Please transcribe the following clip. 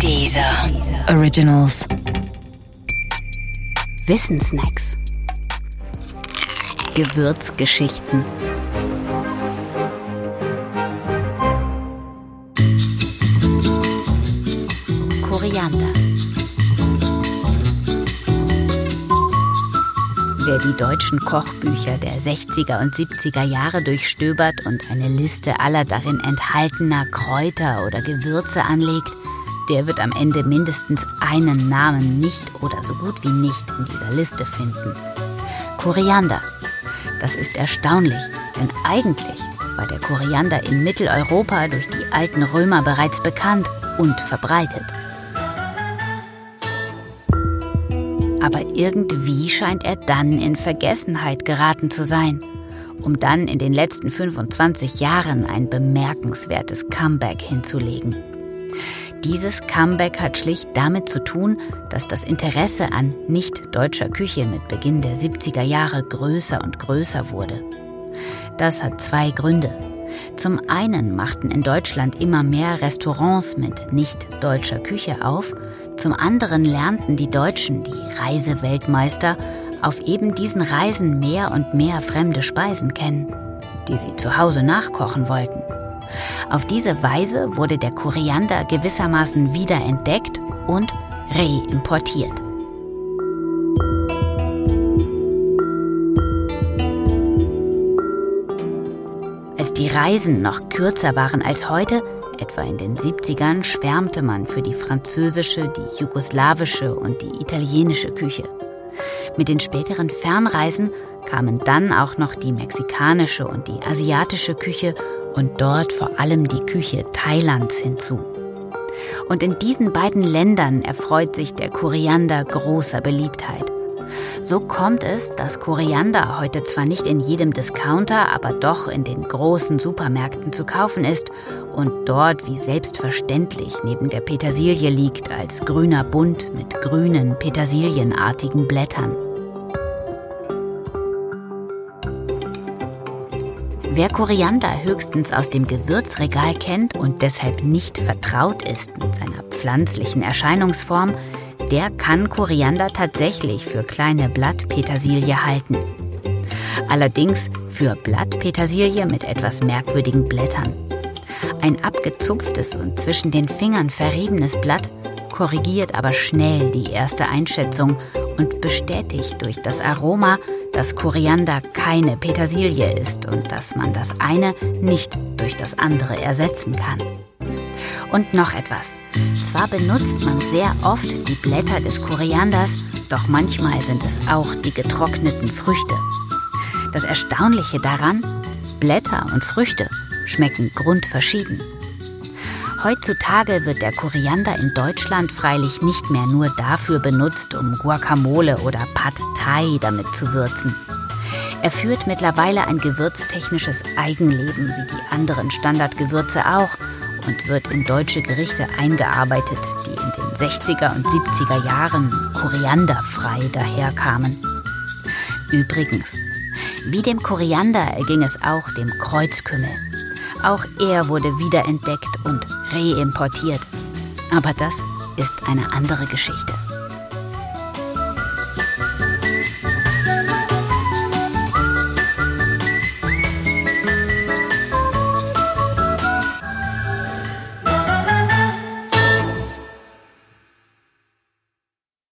Dieser Originals. Wissensnacks. Gewürzgeschichten. Koriander. Wer die deutschen Kochbücher der 60er und 70er Jahre durchstöbert und eine Liste aller darin enthaltener Kräuter oder Gewürze anlegt, der wird am Ende mindestens einen Namen nicht oder so gut wie nicht in dieser Liste finden. Koriander. Das ist erstaunlich, denn eigentlich war der Koriander in Mitteleuropa durch die alten Römer bereits bekannt und verbreitet. Aber irgendwie scheint er dann in Vergessenheit geraten zu sein, um dann in den letzten 25 Jahren ein bemerkenswertes Comeback hinzulegen. Dieses Comeback hat schlicht damit zu tun, dass das Interesse an nicht-deutscher Küche mit Beginn der 70er Jahre größer und größer wurde. Das hat zwei Gründe. Zum einen machten in Deutschland immer mehr Restaurants mit nicht-deutscher Küche auf, zum anderen lernten die Deutschen, die Reiseweltmeister, auf eben diesen Reisen mehr und mehr fremde Speisen kennen, die sie zu Hause nachkochen wollten. Auf diese Weise wurde der Koriander gewissermaßen wiederentdeckt und reimportiert. Als die Reisen noch kürzer waren als heute, etwa in den 70ern, schwärmte man für die französische, die jugoslawische und die italienische Küche. Mit den späteren Fernreisen kamen dann auch noch die mexikanische und die asiatische Küche und dort vor allem die Küche Thailands hinzu. Und in diesen beiden Ländern erfreut sich der Koriander großer Beliebtheit. So kommt es, dass Koriander heute zwar nicht in jedem Discounter, aber doch in den großen Supermärkten zu kaufen ist und dort wie selbstverständlich neben der Petersilie liegt als grüner Bund mit grünen, petersilienartigen Blättern. Wer Koriander höchstens aus dem Gewürzregal kennt und deshalb nicht vertraut ist mit seiner pflanzlichen Erscheinungsform, der kann Koriander tatsächlich für kleine Blattpetersilie halten. Allerdings für Blattpetersilie mit etwas merkwürdigen Blättern. Ein abgezupftes und zwischen den Fingern verriebenes Blatt korrigiert aber schnell die erste Einschätzung und bestätigt durch das Aroma, dass Koriander keine Petersilie ist und dass man das eine nicht durch das andere ersetzen kann. Und noch etwas. Zwar benutzt man sehr oft die Blätter des Korianders, doch manchmal sind es auch die getrockneten Früchte. Das Erstaunliche daran, Blätter und Früchte schmecken grundverschieden. Heutzutage wird der Koriander in Deutschland freilich nicht mehr nur dafür benutzt, um Guacamole oder Pad Thai damit zu würzen. Er führt mittlerweile ein gewürztechnisches Eigenleben wie die anderen Standardgewürze auch und wird in deutsche Gerichte eingearbeitet, die in den 60er und 70er Jahren korianderfrei daherkamen. Übrigens, wie dem Koriander erging es auch dem Kreuzkümmel. Auch er wurde wiederentdeckt und reimportiert. Aber das ist eine andere Geschichte.